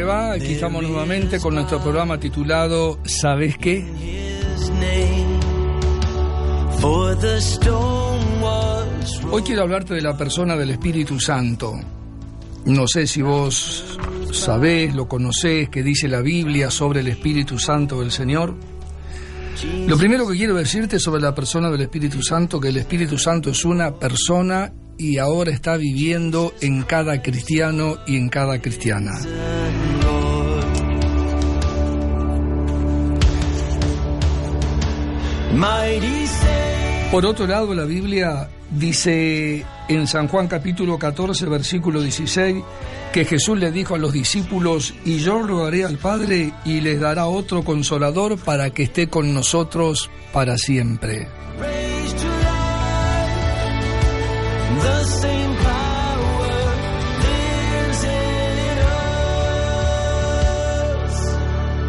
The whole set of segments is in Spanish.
Aquí estamos nuevamente con nuestro programa titulado ¿Sabes qué? Hoy quiero hablarte de la persona del Espíritu Santo. No sé si vos sabés, lo conocés, qué dice la Biblia sobre el Espíritu Santo del Señor. Lo primero que quiero decirte sobre la persona del Espíritu Santo, que el Espíritu Santo es una persona y ahora está viviendo en cada cristiano y en cada cristiana. Por otro lado, la Biblia dice en San Juan capítulo 14, versículo 16, que Jesús le dijo a los discípulos, y yo rogaré al Padre y les dará otro consolador para que esté con nosotros para siempre.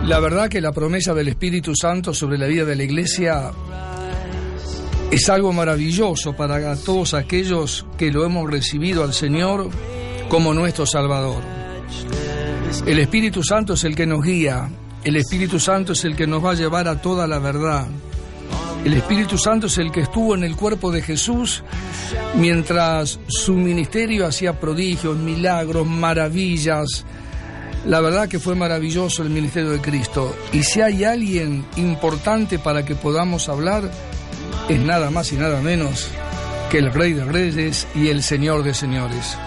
La verdad que la promesa del Espíritu Santo sobre la vida de la Iglesia es algo maravilloso para todos aquellos que lo hemos recibido al Señor como nuestro Salvador. El Espíritu Santo es el que nos guía, el Espíritu Santo es el que nos va a llevar a toda la verdad. El Espíritu Santo es el que estuvo en el cuerpo de Jesús mientras su ministerio hacía prodigios, milagros, maravillas, la verdad que fue maravilloso el ministerio de Cristo. Y si hay alguien importante para que podamos hablar, es nada más y nada menos que el Rey de Reyes y el Señor de Señores.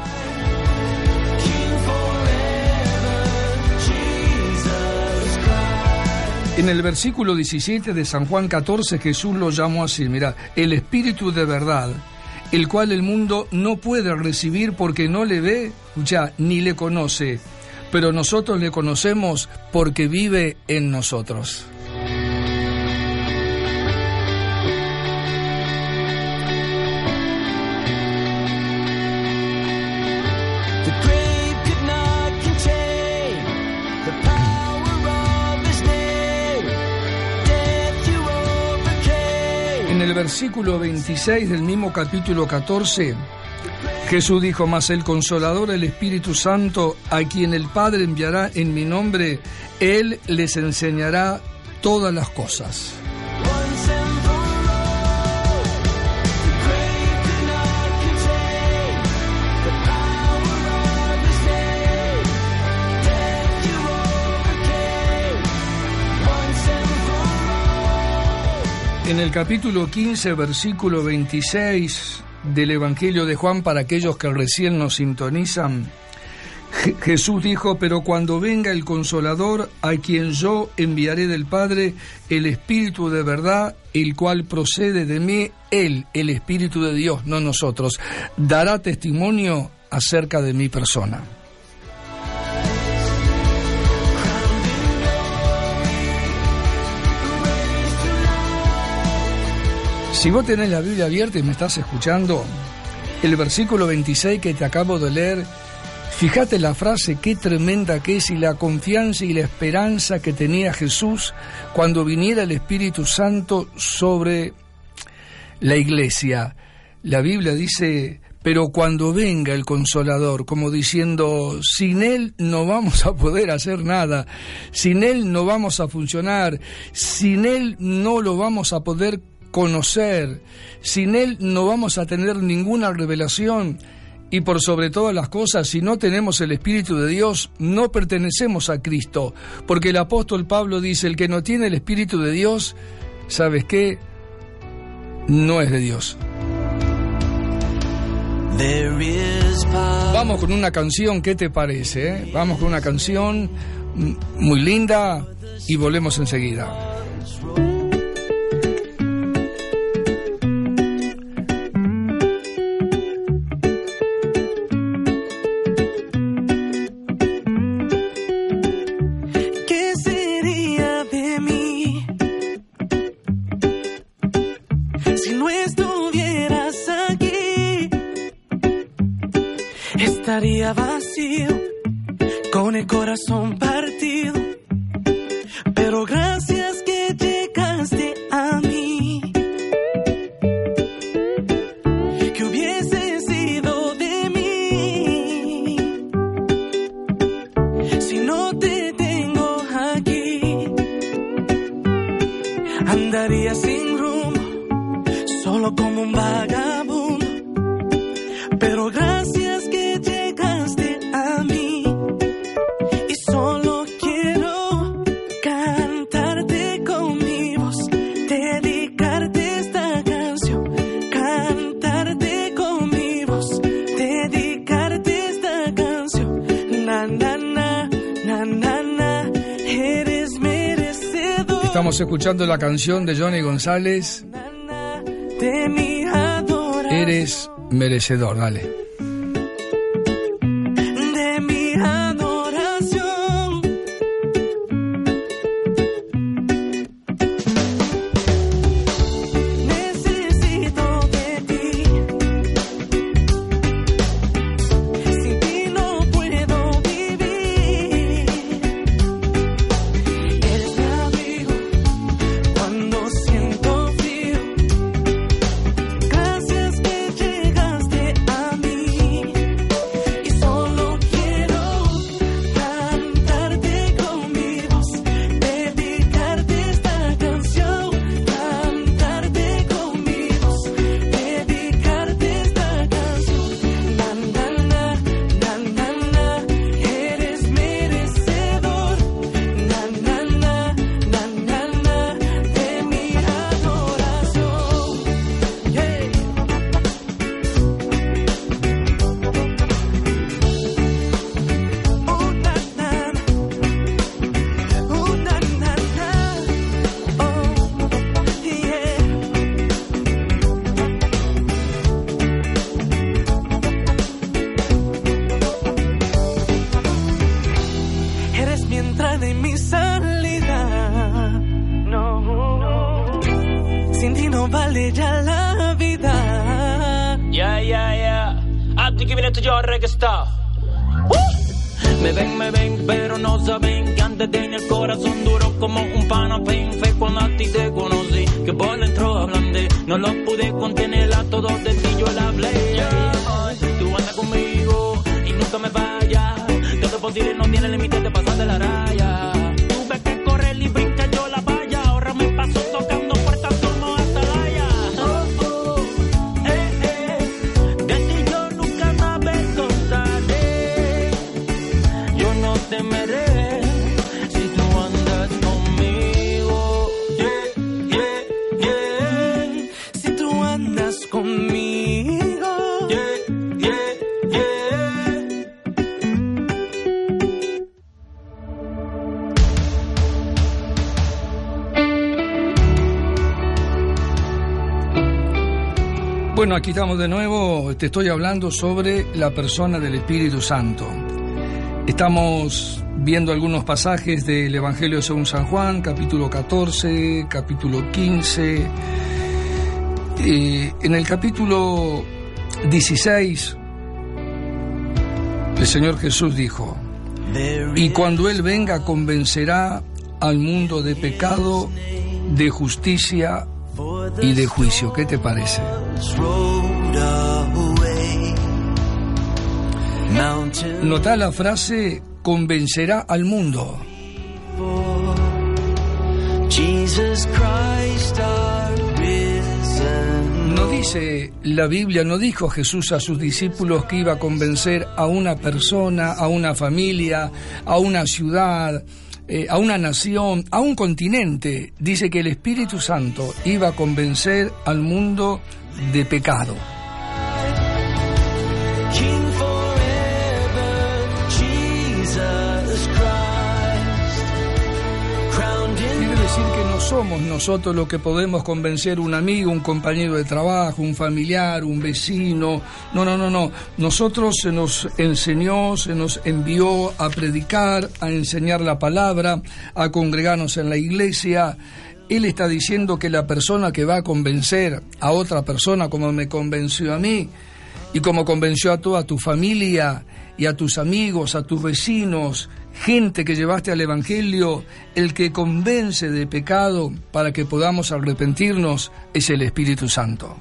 En el versículo 17 de San Juan 14 Jesús lo llamó así, mira, el Espíritu de verdad, el cual el mundo no puede recibir porque no le ve, ya, ni le conoce pero nosotros le conocemos porque vive en nosotros. En el versículo 26 del mismo capítulo 14, Jesús dijo, más el consolador, el Espíritu Santo, a quien el Padre enviará en mi nombre, Él les enseñará todas las cosas. En el capítulo 15, versículo 26 del Evangelio de Juan para aquellos que recién nos sintonizan. Jesús dijo, pero cuando venga el consolador, a quien yo enviaré del Padre, el Espíritu de verdad, el cual procede de mí, Él, el Espíritu de Dios, no nosotros, dará testimonio acerca de mi persona. Si vos tenés la Biblia abierta y me estás escuchando, el versículo 26 que te acabo de leer, fíjate la frase, qué tremenda que es y la confianza y la esperanza que tenía Jesús cuando viniera el Espíritu Santo sobre la iglesia. La Biblia dice, pero cuando venga el consolador, como diciendo, sin Él no vamos a poder hacer nada, sin Él no vamos a funcionar, sin Él no lo vamos a poder conocer. Sin Él no vamos a tener ninguna revelación. Y por sobre todas las cosas, si no tenemos el Espíritu de Dios, no pertenecemos a Cristo. Porque el apóstol Pablo dice, el que no tiene el Espíritu de Dios, ¿sabes qué? No es de Dios. Vamos con una canción, ¿qué te parece? Eh? Vamos con una canción muy linda y volvemos enseguida. Pero gracias que llegaste a mí. Y solo quiero cantarte con mi voz, dedicarte esta canción, cantarte con mi voz, dedicarte esta canción. Na, na, na, na, na, na, eres merecedor. Estamos escuchando la canción de Johnny González. Na, na, de mi. Eres merecedor, dale. Bueno, aquí estamos de nuevo. Te estoy hablando sobre la persona del Espíritu Santo. Estamos viendo algunos pasajes del Evangelio según San Juan, capítulo 14, capítulo 15. Eh, en el capítulo 16, el Señor Jesús dijo, y cuando Él venga convencerá al mundo de pecado, de justicia y de juicio. ¿Qué te parece? Nota la frase convencerá al mundo. No dice la Biblia, no dijo Jesús a sus discípulos que iba a convencer a una persona, a una familia, a una ciudad, eh, a una nación, a un continente. Dice que el Espíritu Santo iba a convencer al mundo de pecado. Somos nosotros los que podemos convencer un amigo, un compañero de trabajo, un familiar, un vecino. No, no, no, no. Nosotros se nos enseñó, se nos envió a predicar, a enseñar la palabra, a congregarnos en la iglesia. Él está diciendo que la persona que va a convencer a otra persona como me convenció a mí y como convenció a toda tu familia y a tus amigos, a tus vecinos, gente que llevaste al Evangelio, el que convence de pecado para que podamos arrepentirnos, es el Espíritu Santo.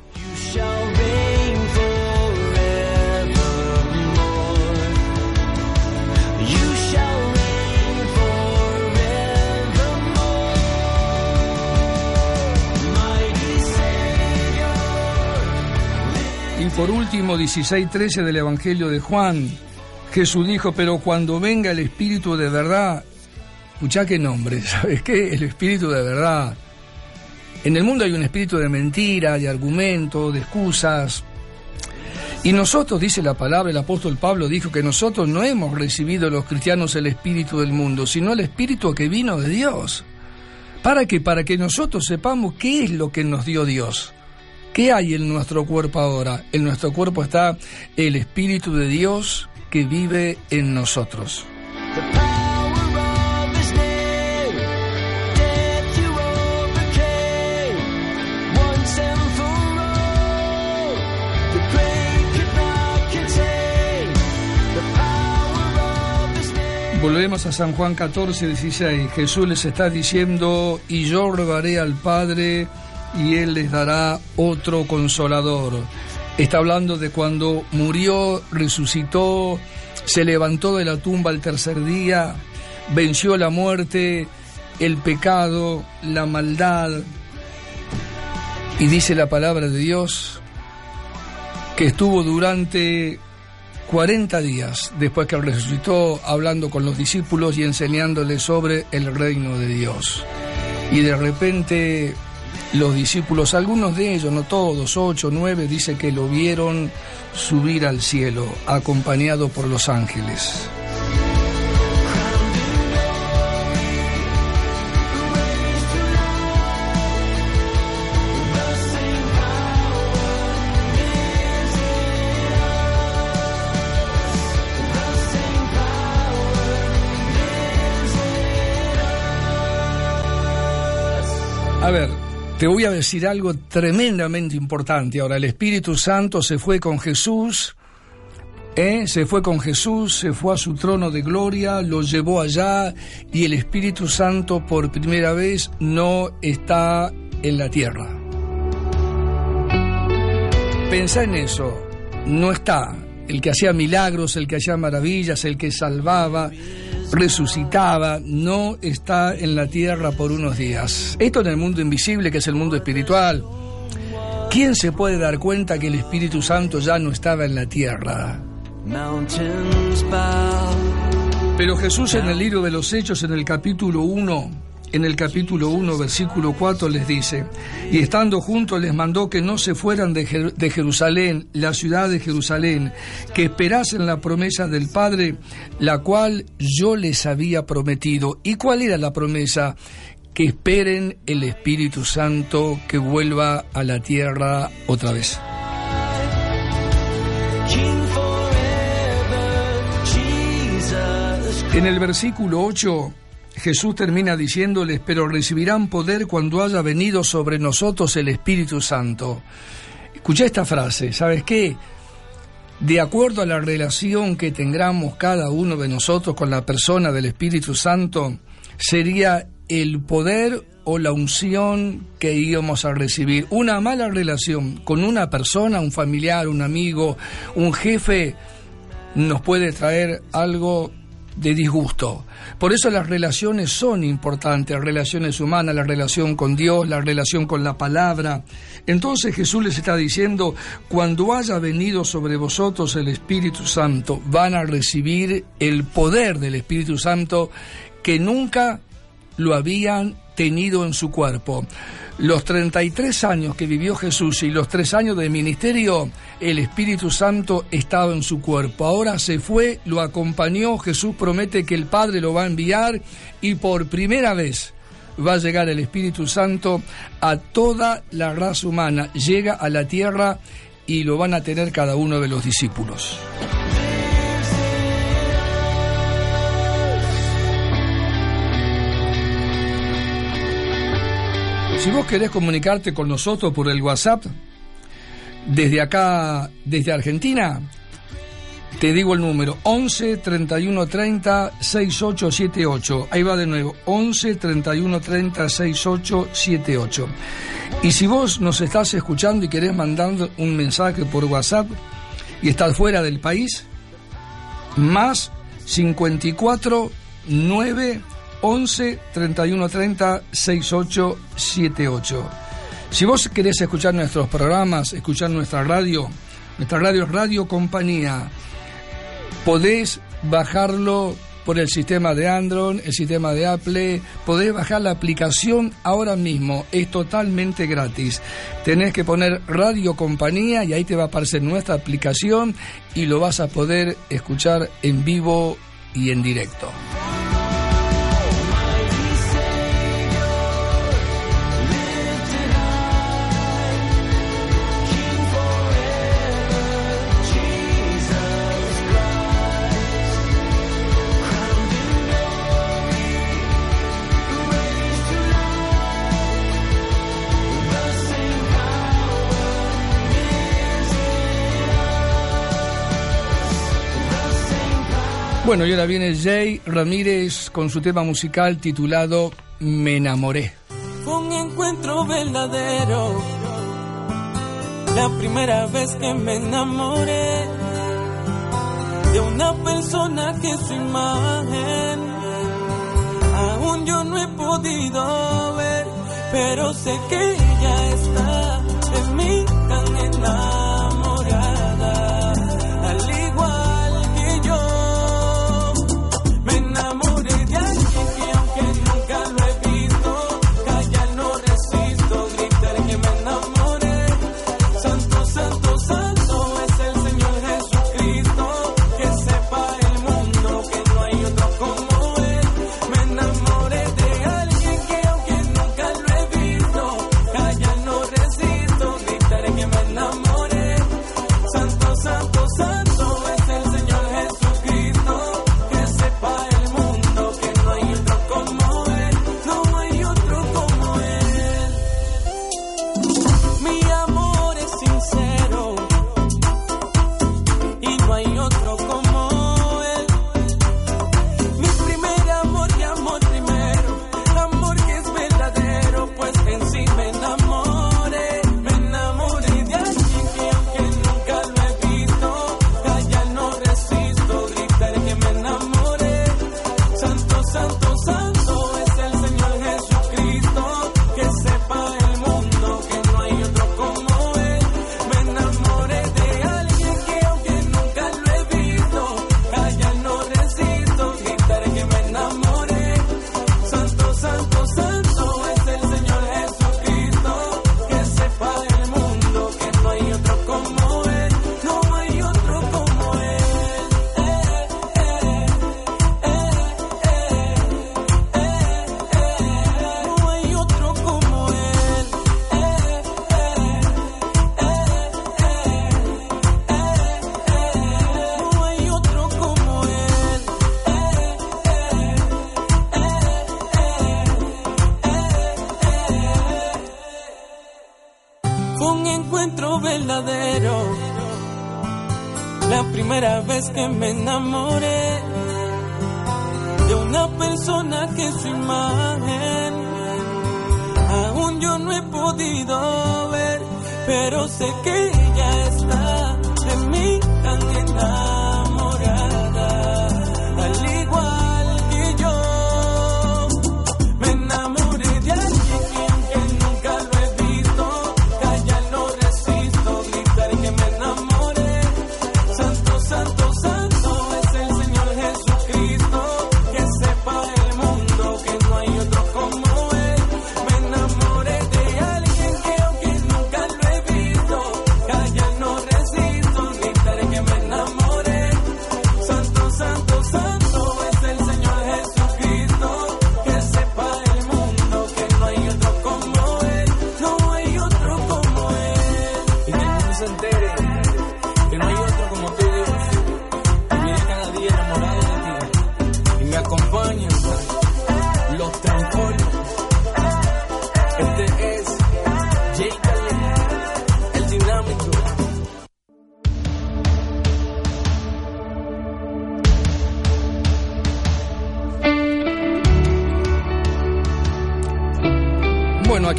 Y por último, 16.13 del Evangelio de Juan. Jesús dijo, pero cuando venga el Espíritu de verdad, escuchá qué nombre, ¿sabes qué? El Espíritu de verdad. En el mundo hay un espíritu de mentira, de argumento, de excusas. Y nosotros, dice la palabra, el apóstol Pablo dijo que nosotros no hemos recibido los cristianos el espíritu del mundo, sino el espíritu que vino de Dios. ¿Para qué? Para que nosotros sepamos qué es lo que nos dio Dios. ¿Qué hay en nuestro cuerpo ahora? En nuestro cuerpo está el Espíritu de Dios que vive en nosotros. Volvemos a San Juan 14, 16. Jesús les está diciendo, y yo rogaré al Padre y Él les dará otro consolador. Está hablando de cuando murió, resucitó, se levantó de la tumba al tercer día, venció la muerte, el pecado, la maldad. Y dice la palabra de Dios que estuvo durante 40 días después que resucitó hablando con los discípulos y enseñándoles sobre el reino de Dios. Y de repente los discípulos, algunos de ellos, no todos, ocho, nueve, dice que lo vieron subir al cielo, acompañado por los ángeles. A ver, te voy a decir algo tremendamente importante. Ahora, el Espíritu Santo se fue con Jesús, ¿eh? se fue con Jesús, se fue a su trono de gloria, lo llevó allá y el Espíritu Santo por primera vez no está en la tierra. Pensá en eso, no está. El que hacía milagros, el que hacía maravillas, el que salvaba, resucitaba, no está en la tierra por unos días. Esto en el mundo invisible, que es el mundo espiritual. ¿Quién se puede dar cuenta que el Espíritu Santo ya no estaba en la tierra? Pero Jesús en el libro de los Hechos, en el capítulo 1, en el capítulo 1, versículo 4 les dice, y estando juntos les mandó que no se fueran de, Jerusalén, la ciudad de Jerusalén, que esperasen la promesa del Padre, la cual yo les había prometido. ¿Y cuál era la promesa? Que esperen el Espíritu Santo que vuelva a la tierra otra vez. En el versículo 8 Jesús termina diciéndoles, pero recibirán poder cuando haya venido sobre nosotros el Espíritu Santo. Escucha esta frase, ¿sabes qué? De acuerdo a la relación que tengamos cada uno de nosotros con la persona del Espíritu Santo, sería el poder o la unción que íbamos a recibir. Una mala relación con una persona, un familiar, un amigo, un jefe, nos puede traer algo de disgusto. Por eso las relaciones son importantes, relaciones humanas, la relación con Dios, la relación con la palabra. Entonces Jesús les está diciendo, cuando haya venido sobre vosotros el Espíritu Santo, van a recibir el poder del Espíritu Santo que nunca lo habían tenido en su cuerpo. Los 33 años que vivió Jesús y los tres años de ministerio, el Espíritu Santo estaba en su cuerpo. Ahora se fue, lo acompañó, Jesús promete que el Padre lo va a enviar y por primera vez va a llegar el Espíritu Santo a toda la raza humana. Llega a la tierra y lo van a tener cada uno de los discípulos. Si vos querés comunicarte con nosotros por el WhatsApp, desde acá, desde Argentina, te digo el número 11 31 30 6878. Ahí va de nuevo, 11 31 30 6878. Y si vos nos estás escuchando y querés mandar un mensaje por WhatsApp y estás fuera del país, más 54 9 11 31 30 68 78. Si vos querés escuchar nuestros programas, escuchar nuestra radio, Nuestra radio es Radio Compañía. Podés bajarlo por el sistema de Android, el sistema de Apple. Podés bajar la aplicación ahora mismo, es totalmente gratis. Tenés que poner Radio Compañía y ahí te va a aparecer nuestra aplicación y lo vas a poder escuchar en vivo y en directo. Bueno, y ahora viene Jay Ramírez con su tema musical titulado Me enamoré. Fue un encuentro verdadero, la primera vez que me enamoré de una persona que su imagen aún yo no he podido ver, pero sé que ella está en mí que me enamoré de una persona que su imagen. Aún yo no he podido ver, pero sé que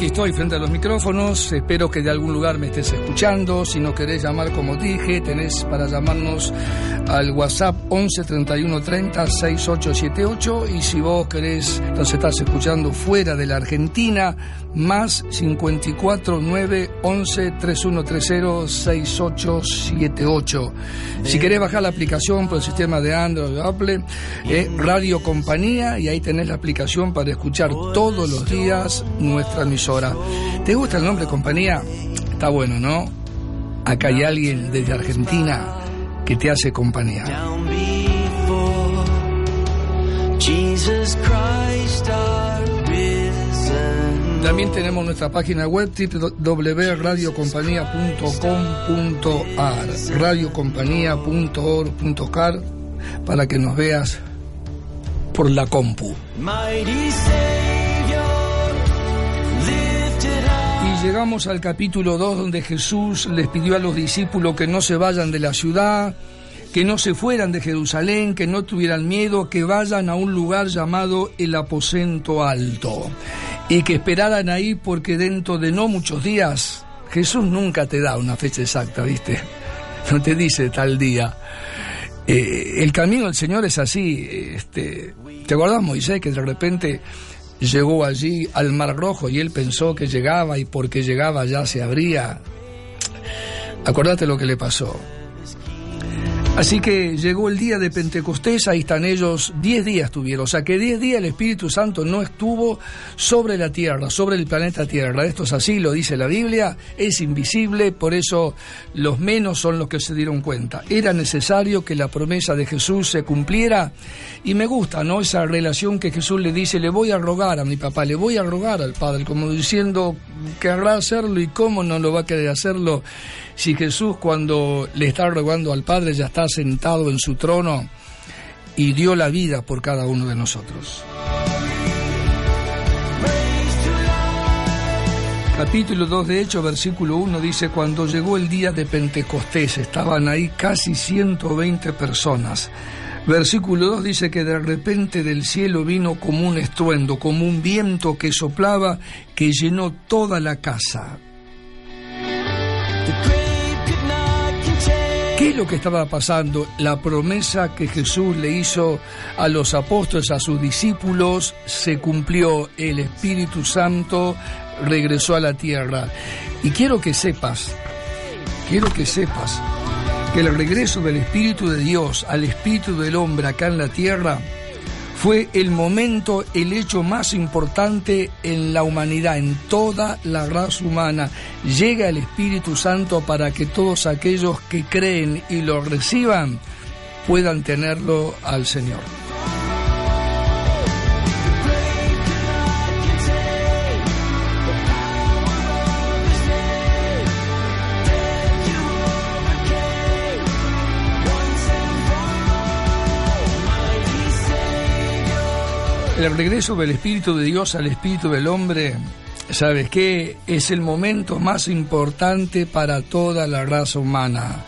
aquí estoy frente a los micrófonos, espero que de algún lugar me estés escuchando, si no querés llamar como dije, tenés para llamarnos al WhatsApp 11 31 30 6878 y si vos querés, nos estás escuchando fuera de la Argentina, más 54 9 11 3130 6878. Si querés bajar la aplicación por el sistema de Android o Apple, es Radio Compañía y ahí tenés la aplicación para escuchar todos los días nuestra emisora. ¿Te gusta el nombre compañía? Está bueno, ¿no? Acá hay alguien desde Argentina que te hace compañía. También tenemos nuestra página web www.radiocompañía.com.ar radiocompañía.org.car para que nos veas por la compu. Llegamos al capítulo 2 donde Jesús les pidió a los discípulos que no se vayan de la ciudad, que no se fueran de Jerusalén, que no tuvieran miedo, que vayan a un lugar llamado el aposento alto y que esperaran ahí porque dentro de no muchos días, Jesús nunca te da una fecha exacta, ¿viste? No te dice tal día. Eh, el camino del Señor es así. Este, ¿Te acordás, Moisés, que de repente llegó allí al Mar Rojo y él pensó que llegaba y porque llegaba ya se abría. Acordate lo que le pasó. Así que llegó el día de Pentecostés, ahí están ellos, diez días tuvieron, o sea que diez días el Espíritu Santo no estuvo sobre la tierra, sobre el planeta Tierra. Esto es así, lo dice la Biblia, es invisible, por eso los menos son los que se dieron cuenta. Era necesario que la promesa de Jesús se cumpliera y me gusta, ¿no? Esa relación que Jesús le dice, le voy a rogar a mi papá, le voy a rogar al Padre, como diciendo, querrá hacerlo y cómo no lo va a querer hacerlo si Jesús cuando le está rogando al Padre ya está sentado en su trono y dio la vida por cada uno de nosotros. Capítulo 2 de Hechos, versículo 1 dice, cuando llegó el día de Pentecostés, estaban ahí casi 120 personas. Versículo 2 dice que de repente del cielo vino como un estruendo, como un viento que soplaba, que llenó toda la casa. ¿Qué es lo que estaba pasando? La promesa que Jesús le hizo a los apóstoles, a sus discípulos, se cumplió. El Espíritu Santo regresó a la tierra. Y quiero que sepas, quiero que sepas que el regreso del Espíritu de Dios al Espíritu del hombre acá en la tierra fue el momento, el hecho más importante en la humanidad, en toda la raza humana. Llega el Espíritu Santo para que todos aquellos que creen y lo reciban puedan tenerlo al Señor. El regreso del Espíritu de Dios al Espíritu del hombre, ¿sabes qué? Es el momento más importante para toda la raza humana.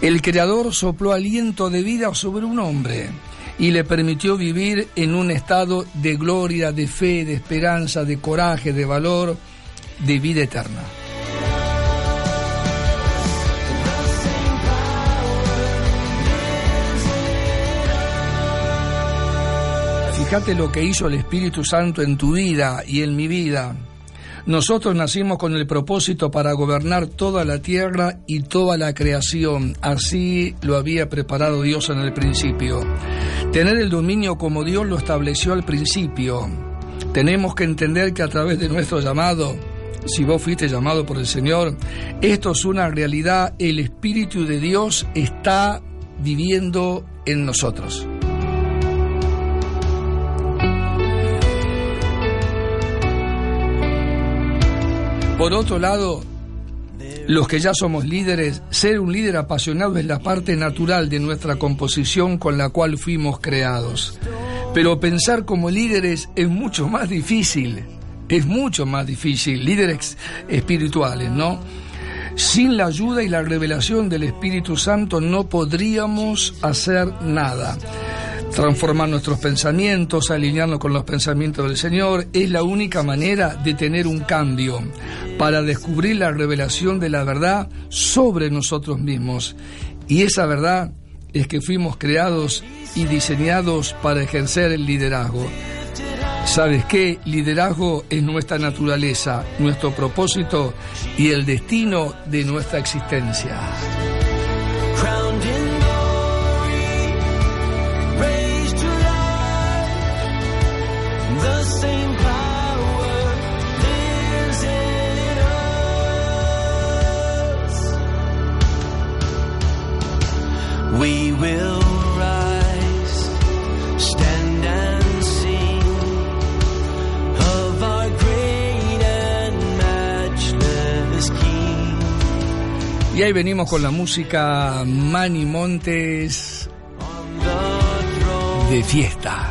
El Creador sopló aliento de vida sobre un hombre y le permitió vivir en un estado de gloria, de fe, de esperanza, de coraje, de valor, de vida eterna. Fíjate lo que hizo el Espíritu Santo en tu vida y en mi vida. Nosotros nacimos con el propósito para gobernar toda la tierra y toda la creación. Así lo había preparado Dios en el principio. Tener el dominio como Dios lo estableció al principio. Tenemos que entender que a través de nuestro llamado, si vos fuiste llamado por el Señor, esto es una realidad. El Espíritu de Dios está viviendo en nosotros. Por otro lado, los que ya somos líderes, ser un líder apasionado es la parte natural de nuestra composición con la cual fuimos creados. Pero pensar como líderes es mucho más difícil, es mucho más difícil, líderes espirituales, ¿no? Sin la ayuda y la revelación del Espíritu Santo no podríamos hacer nada. Transformar nuestros pensamientos, alinearnos con los pensamientos del Señor, es la única manera de tener un cambio, para descubrir la revelación de la verdad sobre nosotros mismos. Y esa verdad es que fuimos creados y diseñados para ejercer el liderazgo. ¿Sabes qué? Liderazgo es nuestra naturaleza, nuestro propósito y el destino de nuestra existencia. We will rise, stand and sing of our great and matchless King. Y ahí venimos con la música Manny Montes de fiesta.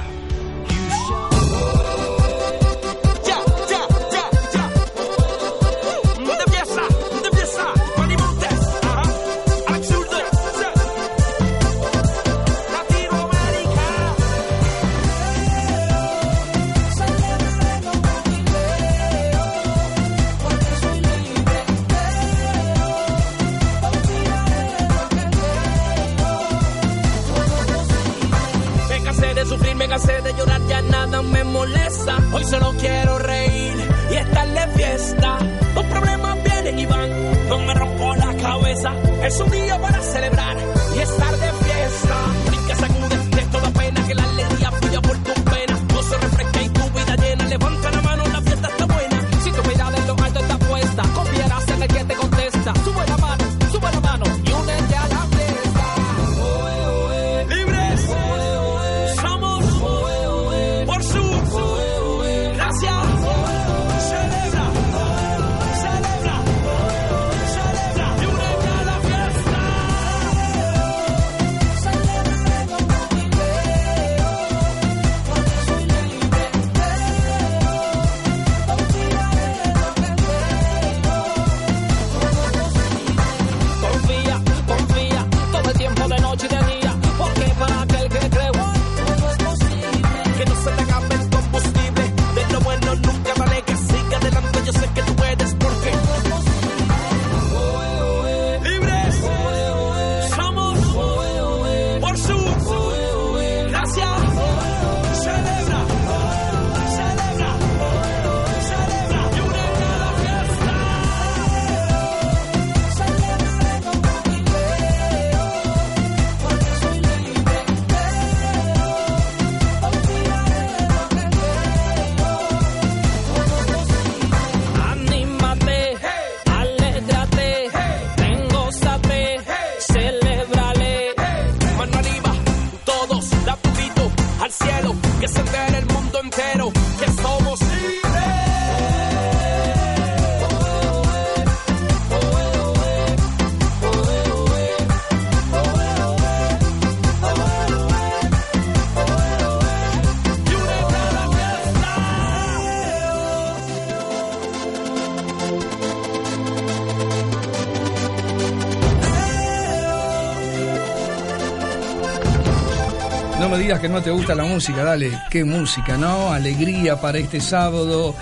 Que no te gusta la música, dale, qué música, ¿no? Alegría para este sábado.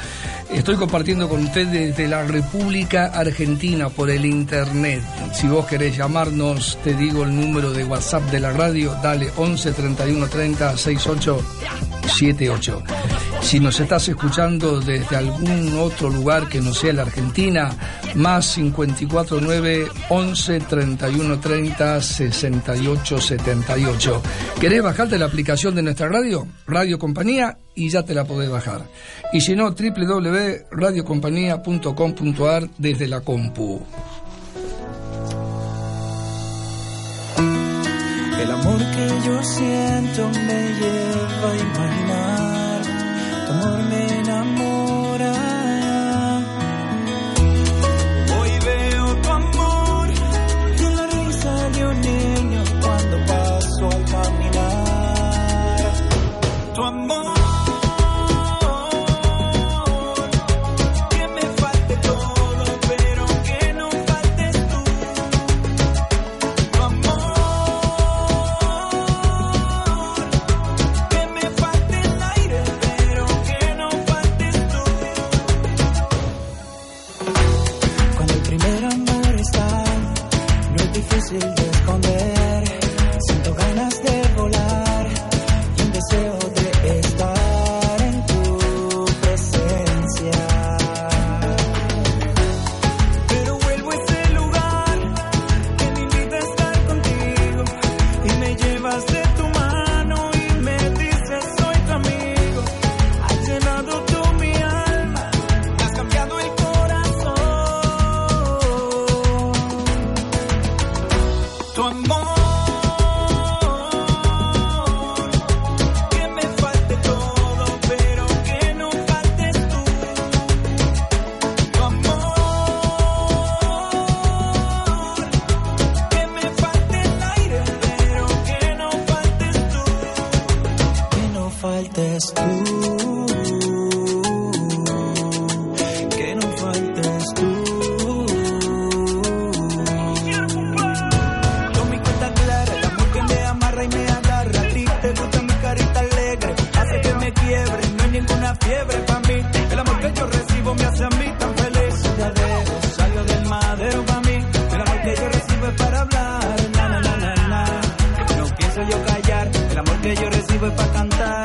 Estoy compartiendo con ustedes desde la República Argentina por el internet. Si vos querés llamarnos, te digo el número de WhatsApp de la radio, dale 11 31 30 68 78. Si nos estás escuchando desde algún otro lugar que no sea la Argentina, más 549 11 31 30 68 78. ¿Querés bajarte la aplicación de nuestra radio? Radio Compañía y ya te la podés bajar. Y si no, www.radiocompañía.com.ar desde la compu. El amor que yo siento me lleva a imaginar,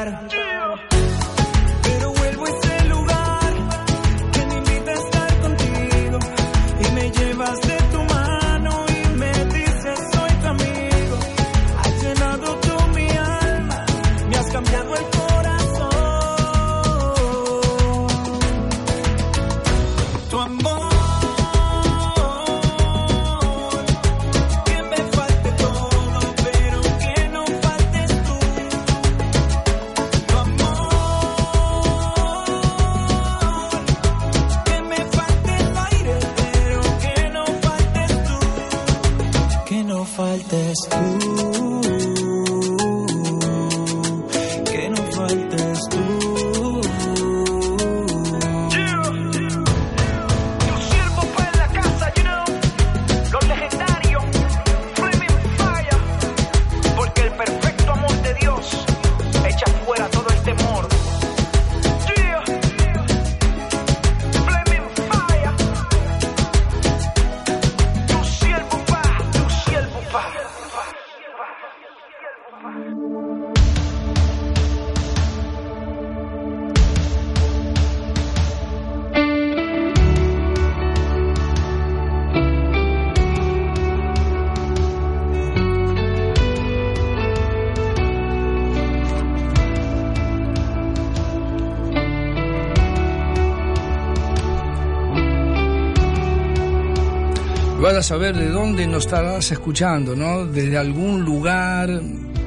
para saber de dónde nos estarás escuchando, ¿no? Desde algún lugar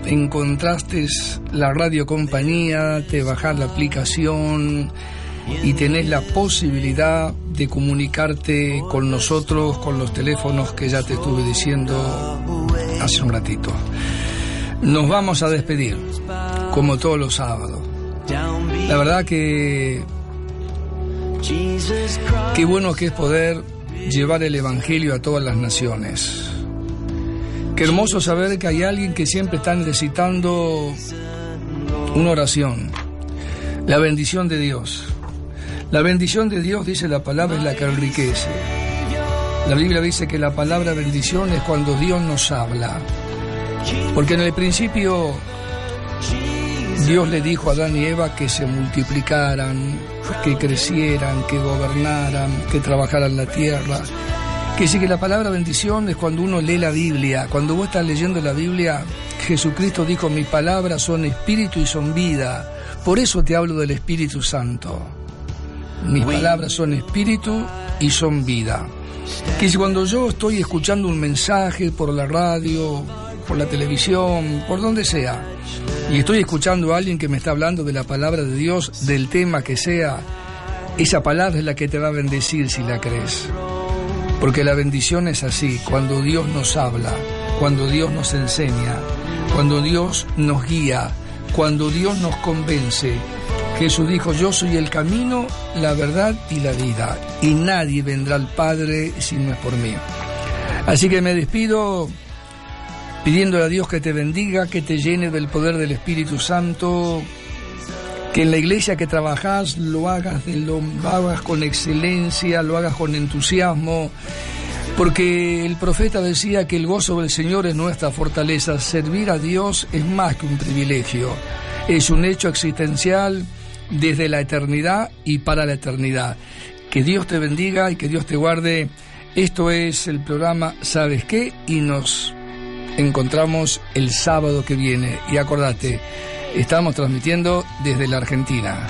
encontraste la radio compañía, te bajás la aplicación y tenés la posibilidad de comunicarte con nosotros con los teléfonos que ya te estuve diciendo hace un ratito. Nos vamos a despedir, como todos los sábados. La verdad que qué bueno que es poder llevar el Evangelio a todas las naciones. Qué hermoso saber que hay alguien que siempre está necesitando una oración, la bendición de Dios. La bendición de Dios, dice la palabra, es la que enriquece. La Biblia dice que la palabra bendición es cuando Dios nos habla. Porque en el principio Dios le dijo a Adán y Eva que se multiplicaran, que crecieran, que gobernaran, que trabajaran la tierra. Que sí que la palabra bendición es cuando uno lee la Biblia. Cuando vos estás leyendo la Biblia, Jesucristo dijo, mis palabras son espíritu y son vida. Por eso te hablo del Espíritu Santo. Mis palabras son espíritu y son vida. Que si cuando yo estoy escuchando un mensaje por la radio, por la televisión, por donde sea, y estoy escuchando a alguien que me está hablando de la palabra de Dios, del tema que sea, esa palabra es la que te va a bendecir si la crees. Porque la bendición es así, cuando Dios nos habla, cuando Dios nos enseña, cuando Dios nos guía, cuando Dios nos convence. Jesús dijo, yo soy el camino, la verdad y la vida, y nadie vendrá al Padre si no es por mí. Así que me despido pidiéndole a Dios que te bendiga, que te llene del poder del Espíritu Santo, que en la iglesia que trabajas lo hagas, lo hagas con excelencia, lo hagas con entusiasmo, porque el profeta decía que el gozo del Señor es nuestra fortaleza, servir a Dios es más que un privilegio, es un hecho existencial desde la eternidad y para la eternidad. Que Dios te bendiga y que Dios te guarde. Esto es el programa ¿Sabes qué? Y nos encontramos el sábado que viene. Y acordate, estamos transmitiendo desde la Argentina.